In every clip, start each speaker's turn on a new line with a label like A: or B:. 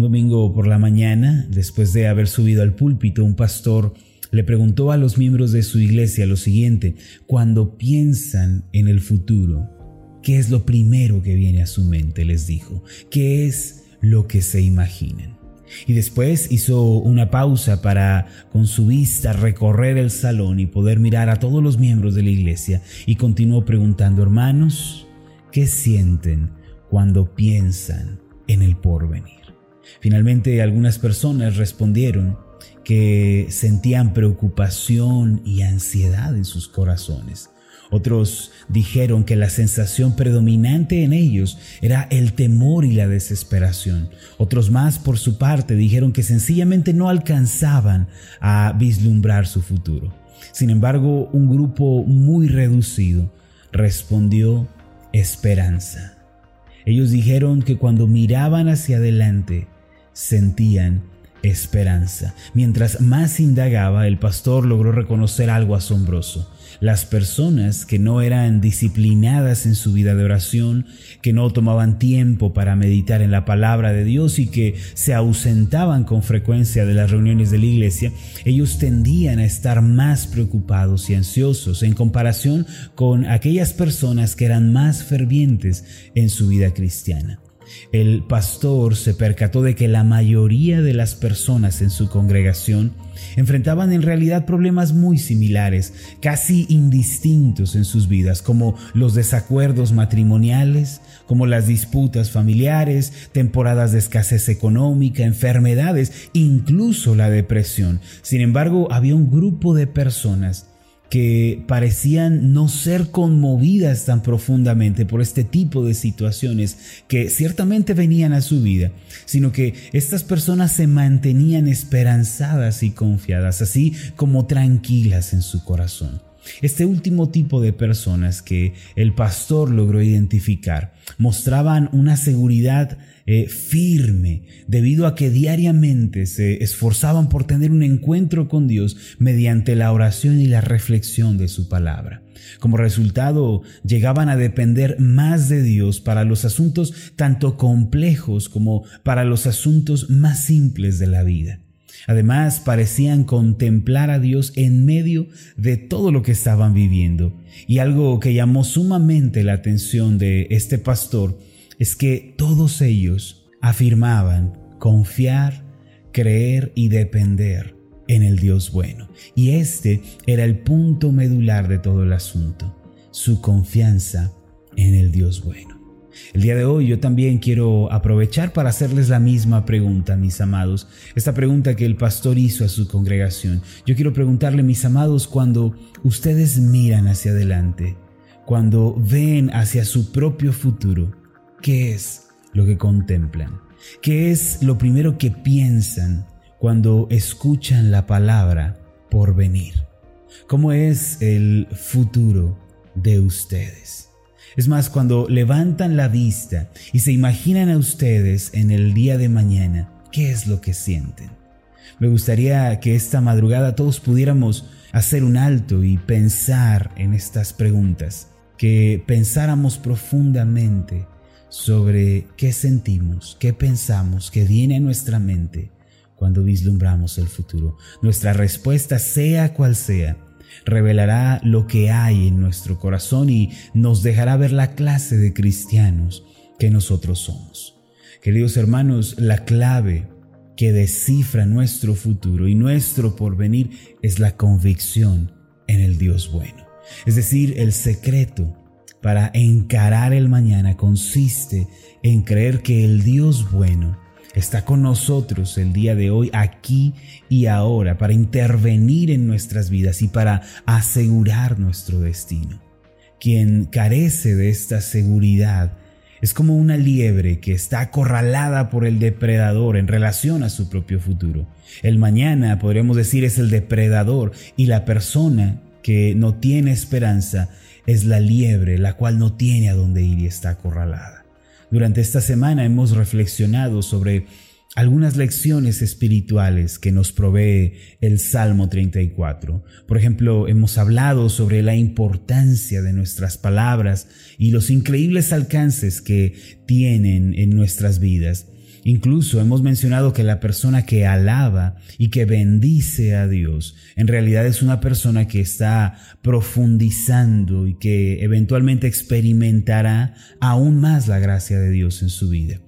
A: Un domingo por la mañana, después de haber subido al púlpito, un pastor le preguntó a los miembros de su iglesia lo siguiente, cuando piensan en el futuro, ¿qué es lo primero que viene a su mente? les dijo, ¿qué es lo que se imaginan? Y después hizo una pausa para con su vista recorrer el salón y poder mirar a todos los miembros de la iglesia y continuó preguntando, hermanos, ¿qué sienten cuando piensan en el porvenir? Finalmente algunas personas respondieron que sentían preocupación y ansiedad en sus corazones. Otros dijeron que la sensación predominante en ellos era el temor y la desesperación. Otros más, por su parte, dijeron que sencillamente no alcanzaban a vislumbrar su futuro. Sin embargo, un grupo muy reducido respondió esperanza. Ellos dijeron que cuando miraban hacia adelante, sentían esperanza. Mientras más indagaba, el pastor logró reconocer algo asombroso. Las personas que no eran disciplinadas en su vida de oración, que no tomaban tiempo para meditar en la palabra de Dios y que se ausentaban con frecuencia de las reuniones de la iglesia, ellos tendían a estar más preocupados y ansiosos en comparación con aquellas personas que eran más fervientes en su vida cristiana el pastor se percató de que la mayoría de las personas en su congregación enfrentaban en realidad problemas muy similares, casi indistintos en sus vidas, como los desacuerdos matrimoniales, como las disputas familiares, temporadas de escasez económica, enfermedades, incluso la depresión. Sin embargo, había un grupo de personas que parecían no ser conmovidas tan profundamente por este tipo de situaciones que ciertamente venían a su vida, sino que estas personas se mantenían esperanzadas y confiadas, así como tranquilas en su corazón. Este último tipo de personas que el pastor logró identificar mostraban una seguridad eh, firme debido a que diariamente se esforzaban por tener un encuentro con Dios mediante la oración y la reflexión de su palabra. Como resultado, llegaban a depender más de Dios para los asuntos tanto complejos como para los asuntos más simples de la vida. Además, parecían contemplar a Dios en medio de todo lo que estaban viviendo. Y algo que llamó sumamente la atención de este pastor es que todos ellos afirmaban confiar, creer y depender en el Dios bueno. Y este era el punto medular de todo el asunto, su confianza en el Dios bueno. El día de hoy yo también quiero aprovechar para hacerles la misma pregunta, mis amados. Esta pregunta que el pastor hizo a su congregación. Yo quiero preguntarle, mis amados, cuando ustedes miran hacia adelante, cuando ven hacia su propio futuro, ¿qué es lo que contemplan? ¿Qué es lo primero que piensan cuando escuchan la palabra por venir? ¿Cómo es el futuro de ustedes? Es más, cuando levantan la vista y se imaginan a ustedes en el día de mañana, ¿qué es lo que sienten? Me gustaría que esta madrugada todos pudiéramos hacer un alto y pensar en estas preguntas, que pensáramos profundamente sobre qué sentimos, qué pensamos, qué viene a nuestra mente cuando vislumbramos el futuro. Nuestra respuesta, sea cual sea, revelará lo que hay en nuestro corazón y nos dejará ver la clase de cristianos que nosotros somos. Queridos hermanos, la clave que descifra nuestro futuro y nuestro porvenir es la convicción en el Dios bueno. Es decir, el secreto para encarar el mañana consiste en creer que el Dios bueno está con nosotros el día de hoy, aquí y ahora, para intervenir en nuestras vidas y para asegurar nuestro destino. Quien carece de esta seguridad es como una liebre que está acorralada por el depredador en relación a su propio futuro. El mañana, podríamos decir, es el depredador y la persona que no tiene esperanza es la liebre, la cual no tiene a dónde ir y está acorralada. Durante esta semana hemos reflexionado sobre algunas lecciones espirituales que nos provee el Salmo 34. Por ejemplo, hemos hablado sobre la importancia de nuestras palabras y los increíbles alcances que tienen en nuestras vidas. Incluso hemos mencionado que la persona que alaba y que bendice a Dios en realidad es una persona que está profundizando y que eventualmente experimentará aún más la gracia de Dios en su vida.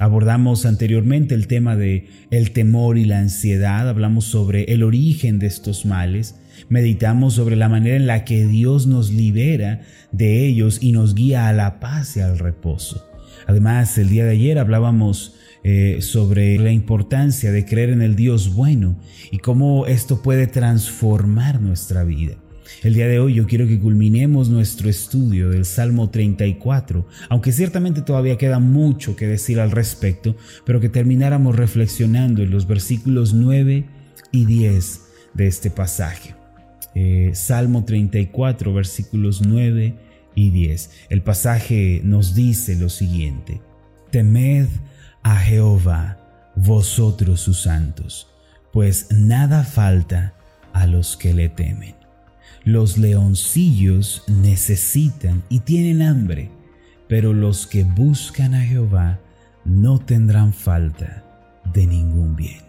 A: Abordamos anteriormente el tema de el temor y la ansiedad, hablamos sobre el origen de estos males, meditamos sobre la manera en la que Dios nos libera de ellos y nos guía a la paz y al reposo. Además, el día de ayer hablábamos eh, sobre la importancia de creer en el Dios bueno y cómo esto puede transformar nuestra vida. El día de hoy yo quiero que culminemos nuestro estudio del Salmo 34, aunque ciertamente todavía queda mucho que decir al respecto, pero que termináramos reflexionando en los versículos 9 y 10 de este pasaje. Eh, Salmo 34, versículos 9 y 10. El pasaje nos dice lo siguiente, temed a Jehová, vosotros sus santos, pues nada falta a los que le temen. Los leoncillos necesitan y tienen hambre, pero los que buscan a Jehová no tendrán falta de ningún bien.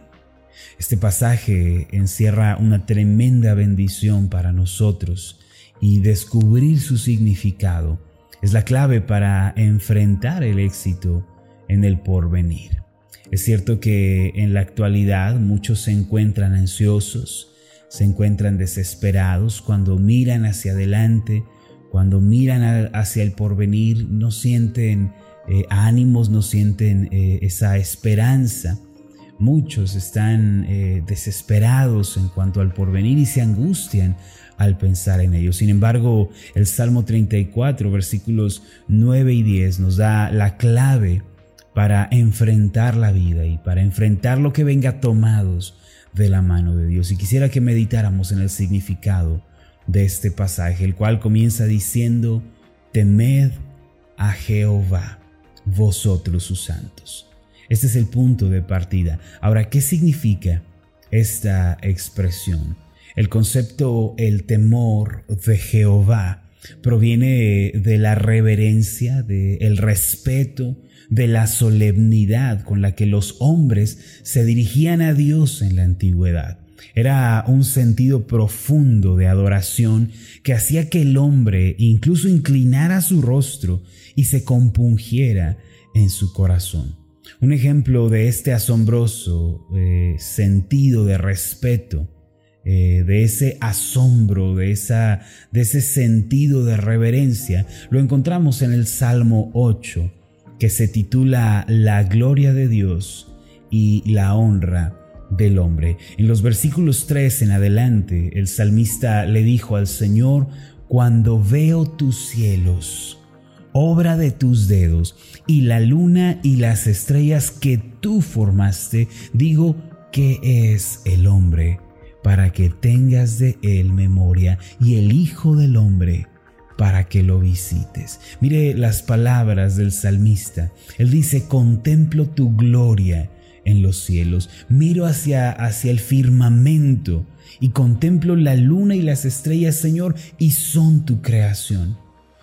A: Este pasaje encierra una tremenda bendición para nosotros y descubrir su significado es la clave para enfrentar el éxito en el porvenir. Es cierto que en la actualidad muchos se encuentran ansiosos, se encuentran desesperados cuando miran hacia adelante, cuando miran hacia el porvenir, no sienten eh, ánimos, no sienten eh, esa esperanza. Muchos están eh, desesperados en cuanto al porvenir y se angustian al pensar en ello. Sin embargo, el Salmo 34, versículos 9 y 10 nos da la clave para enfrentar la vida y para enfrentar lo que venga tomados de la mano de Dios. Y quisiera que meditáramos en el significado de este pasaje, el cual comienza diciendo, temed a Jehová, vosotros sus santos. Este es el punto de partida. Ahora, ¿qué significa esta expresión? El concepto el temor de Jehová proviene de la reverencia, del respeto, de la solemnidad con la que los hombres se dirigían a Dios en la antigüedad. Era un sentido profundo de adoración que hacía que el hombre incluso inclinara su rostro y se compungiera en su corazón. Un ejemplo de este asombroso eh, sentido de respeto, eh, de ese asombro, de, esa, de ese sentido de reverencia, lo encontramos en el Salmo 8, que se titula La gloria de Dios y la honra del hombre. En los versículos 3 en adelante, el salmista le dijo al Señor, cuando veo tus cielos, obra de tus dedos, y la luna y las estrellas que tú formaste, digo, ¿qué es el hombre? Para que tengas de él memoria, y el Hijo del hombre para que lo visites. Mire las palabras del salmista. Él dice, contemplo tu gloria en los cielos, miro hacia, hacia el firmamento y contemplo la luna y las estrellas, Señor, y son tu creación.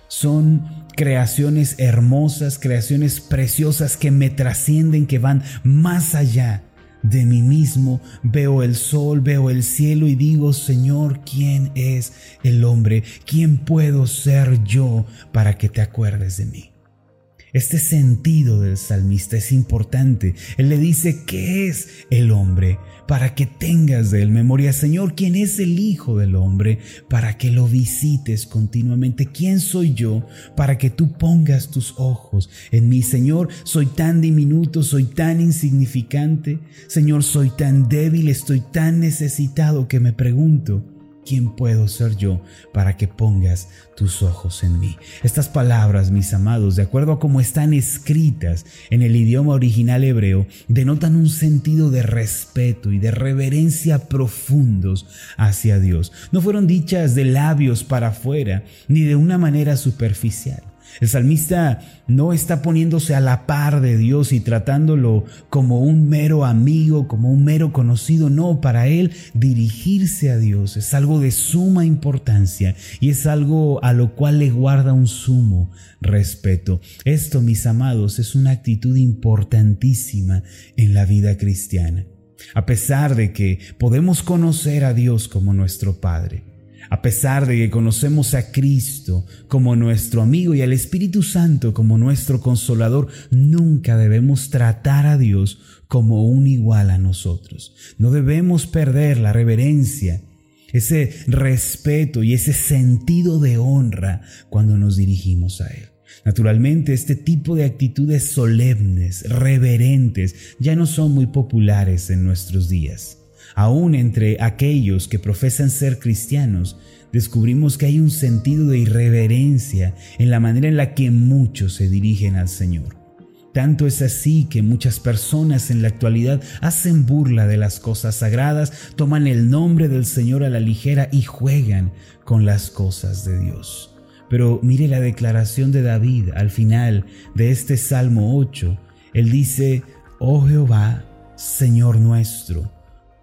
A: Son creaciones hermosas, creaciones preciosas que me trascienden, que van más allá de mí mismo, veo el sol, veo el cielo y digo, Señor, ¿quién es el hombre? ¿Quién puedo ser yo para que te acuerdes de mí? Este sentido del salmista es importante. Él le dice, ¿qué es el hombre? Para que tengas de él memoria, Señor, ¿quién es el Hijo del hombre? Para que lo visites continuamente. ¿Quién soy yo? Para que tú pongas tus ojos en mí. Señor, soy tan diminuto, soy tan insignificante. Señor, soy tan débil, estoy tan necesitado que me pregunto, ¿quién puedo ser yo para que pongas tus ojos en mí? Estas palabras, mis amados, de acuerdo a cómo están escritas en el idioma original hebreo, denotan un sentido de respeto y de reverencia profundos hacia Dios. No fueron dichas de labios para afuera, ni de una manera superficial. El salmista no está poniéndose a la par de Dios y tratándolo como un mero amigo, como un mero conocido. No, para él dirigirse a Dios es algo de suma importancia y es algo a lo cual le guarda un sumo respeto. Esto, mis amados, es una actitud importantísima en la vida cristiana. A pesar de que podemos conocer a Dios como nuestro Padre, a pesar de que conocemos a Cristo como nuestro amigo y al Espíritu Santo como nuestro consolador, nunca debemos tratar a Dios como un igual a nosotros. No debemos perder la reverencia, ese respeto y ese sentido de honra cuando nos dirigimos a Él. Naturalmente, este tipo de actitudes solemnes, reverentes, ya no son muy populares en nuestros días. Aún entre aquellos que profesan ser cristianos, descubrimos que hay un sentido de irreverencia en la manera en la que muchos se dirigen al Señor. Tanto es así que muchas personas en la actualidad hacen burla de las cosas sagradas, toman el nombre del Señor a la ligera y juegan con las cosas de Dios. Pero mire la declaración de David al final de este Salmo 8. Él dice, Oh Jehová, Señor nuestro,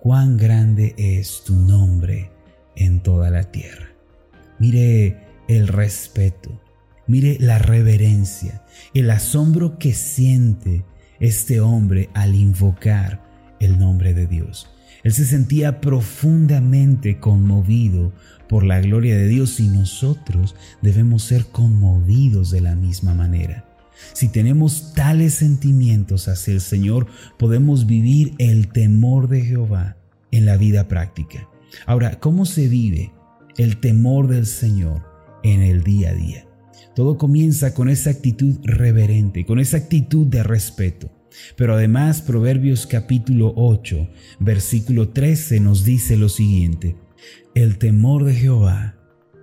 A: cuán grande es tu nombre en toda la tierra. Mire el respeto, mire la reverencia, el asombro que siente este hombre al invocar el nombre de Dios. Él se sentía profundamente conmovido por la gloria de Dios y nosotros debemos ser conmovidos de la misma manera. Si tenemos tales sentimientos hacia el Señor, podemos vivir el temor de Jehová en la vida práctica. Ahora, ¿cómo se vive el temor del Señor en el día a día? Todo comienza con esa actitud reverente, con esa actitud de respeto. Pero además Proverbios capítulo 8, versículo 13 nos dice lo siguiente. El temor de Jehová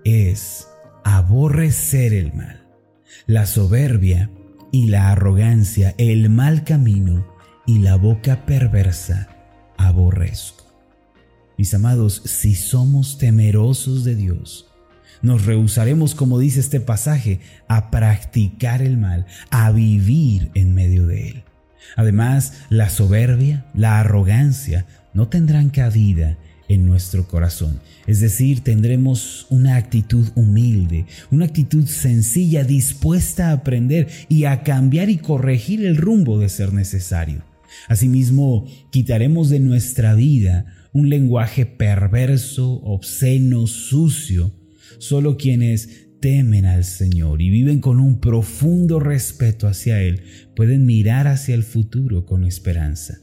A: es aborrecer el mal, la soberbia y la arrogancia, el mal camino y la boca perversa aborrezco. Mis amados, si somos temerosos de Dios, nos rehusaremos, como dice este pasaje, a practicar el mal, a vivir en medio de él. Además, la soberbia, la arrogancia no tendrán cabida en nuestro corazón. Es decir, tendremos una actitud humilde, una actitud sencilla, dispuesta a aprender y a cambiar y corregir el rumbo de ser necesario. Asimismo, quitaremos de nuestra vida un lenguaje perverso, obsceno, sucio. Solo quienes temen al Señor y viven con un profundo respeto hacia Él pueden mirar hacia el futuro con esperanza.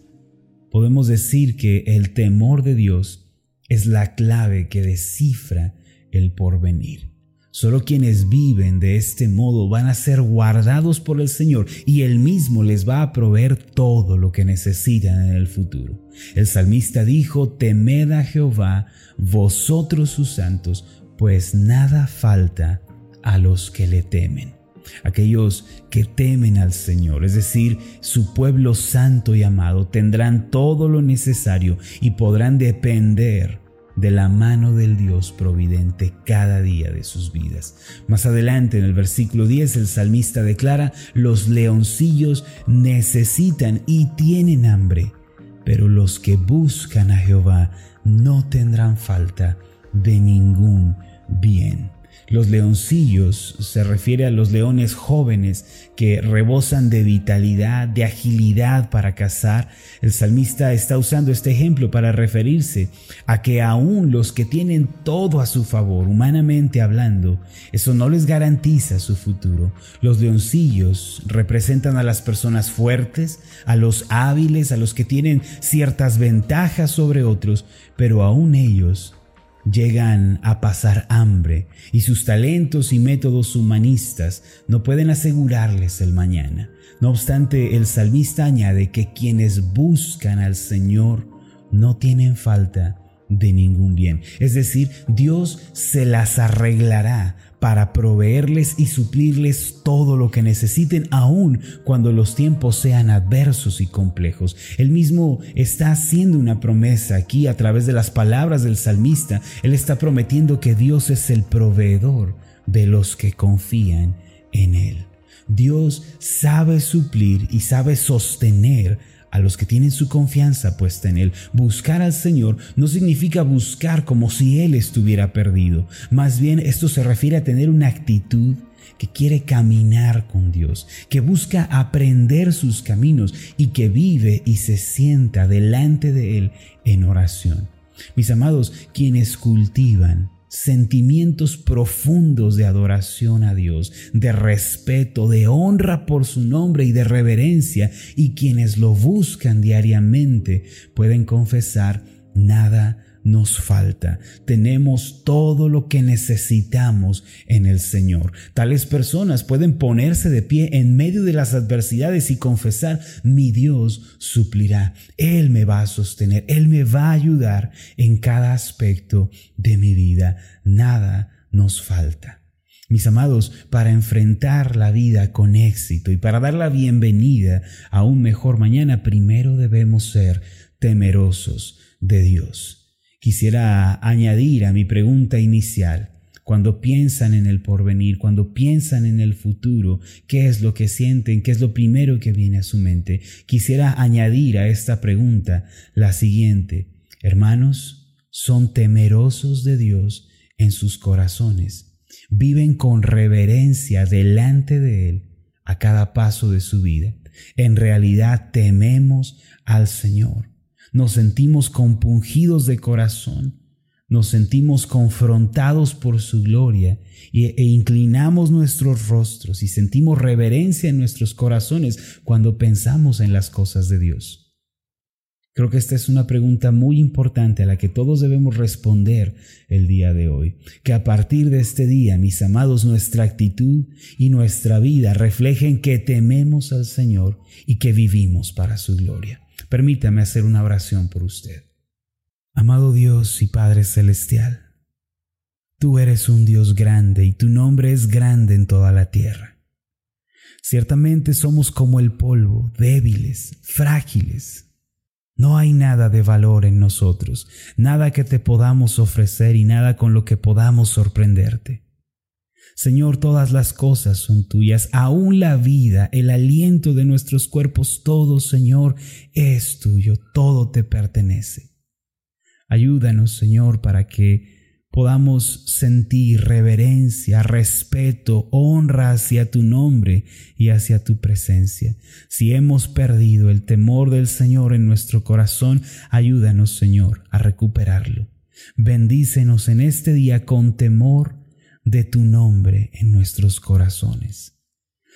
A: Podemos decir que el temor de Dios es la clave que descifra el porvenir. Solo quienes viven de este modo van a ser guardados por el Señor y Él mismo les va a proveer todo lo que necesitan en el futuro. El salmista dijo, temed a Jehová, vosotros sus santos, pues nada falta a los que le temen. Aquellos que temen al Señor, es decir, su pueblo santo y amado, tendrán todo lo necesario y podrán depender de la mano del Dios providente cada día de sus vidas. Más adelante en el versículo 10 el salmista declara, los leoncillos necesitan y tienen hambre, pero los que buscan a Jehová no tendrán falta de ningún bien. Los leoncillos se refiere a los leones jóvenes que rebosan de vitalidad, de agilidad para cazar. El salmista está usando este ejemplo para referirse a que aún los que tienen todo a su favor, humanamente hablando, eso no les garantiza su futuro. Los leoncillos representan a las personas fuertes, a los hábiles, a los que tienen ciertas ventajas sobre otros, pero aún ellos llegan a pasar hambre y sus talentos y métodos humanistas no pueden asegurarles el mañana. No obstante, el salmista añade que quienes buscan al Señor no tienen falta de ningún bien. Es decir, Dios se las arreglará para proveerles y suplirles todo lo que necesiten, aun cuando los tiempos sean adversos y complejos. Él mismo está haciendo una promesa aquí a través de las palabras del salmista. Él está prometiendo que Dios es el proveedor de los que confían en Él. Dios sabe suplir y sabe sostener a los que tienen su confianza puesta en Él. Buscar al Señor no significa buscar como si Él estuviera perdido. Más bien esto se refiere a tener una actitud que quiere caminar con Dios, que busca aprender sus caminos y que vive y se sienta delante de Él en oración. Mis amados, quienes cultivan sentimientos profundos de adoración a Dios, de respeto, de honra por su nombre y de reverencia, y quienes lo buscan diariamente pueden confesar nada nos falta. Tenemos todo lo que necesitamos en el Señor. Tales personas pueden ponerse de pie en medio de las adversidades y confesar, mi Dios suplirá. Él me va a sostener, Él me va a ayudar en cada aspecto de mi vida. Nada nos falta. Mis amados, para enfrentar la vida con éxito y para dar la bienvenida a un mejor mañana, primero debemos ser temerosos de Dios. Quisiera añadir a mi pregunta inicial, cuando piensan en el porvenir, cuando piensan en el futuro, ¿qué es lo que sienten? ¿Qué es lo primero que viene a su mente? Quisiera añadir a esta pregunta la siguiente. Hermanos, son temerosos de Dios en sus corazones. Viven con reverencia delante de Él a cada paso de su vida. En realidad tememos al Señor nos sentimos compungidos de corazón, nos sentimos confrontados por su gloria e, inclinamos nuestros rostros y sentimos reverencia en nuestros corazones cuando pensamos en las cosas de Dios. Creo que esta es una pregunta muy importante a la que todos debemos responder el día de hoy. Que a partir de este día, mis amados, nuestra actitud y nuestra vida reflejen que tememos al Señor y que vivimos para su gloria. Permítame hacer una oración por usted. Amado Dios y Padre Celestial, tú eres un Dios grande y tu nombre es grande en toda la tierra. Ciertamente somos como el polvo, débiles, frágiles. No hay nada de valor en nosotros, nada que te podamos ofrecer y nada con lo que podamos sorprenderte. Señor, todas las cosas son tuyas, aún la vida, el aliento de nuestros cuerpos, todo, Señor, es tuyo, todo te pertenece. Ayúdanos, Señor, para que podamos sentir reverencia, respeto, honra hacia tu nombre y hacia tu presencia. Si hemos perdido el temor del Señor en nuestro corazón, ayúdanos, Señor, a recuperarlo. Bendícenos en este día con temor, de tu nombre en nuestros corazones.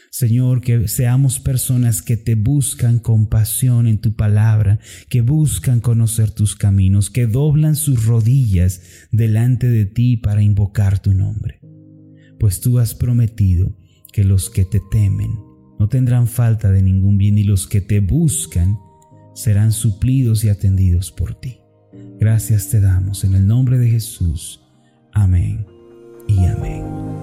A: Señor, que seamos personas que te buscan con pasión en tu palabra, que buscan conocer tus caminos, que doblan sus rodillas delante de ti para invocar tu nombre. Pues tú has prometido que los que te temen no tendrán falta de ningún bien y los que te buscan serán suplidos y atendidos por ti. Gracias te damos en el nombre de Jesús. Amén y amén.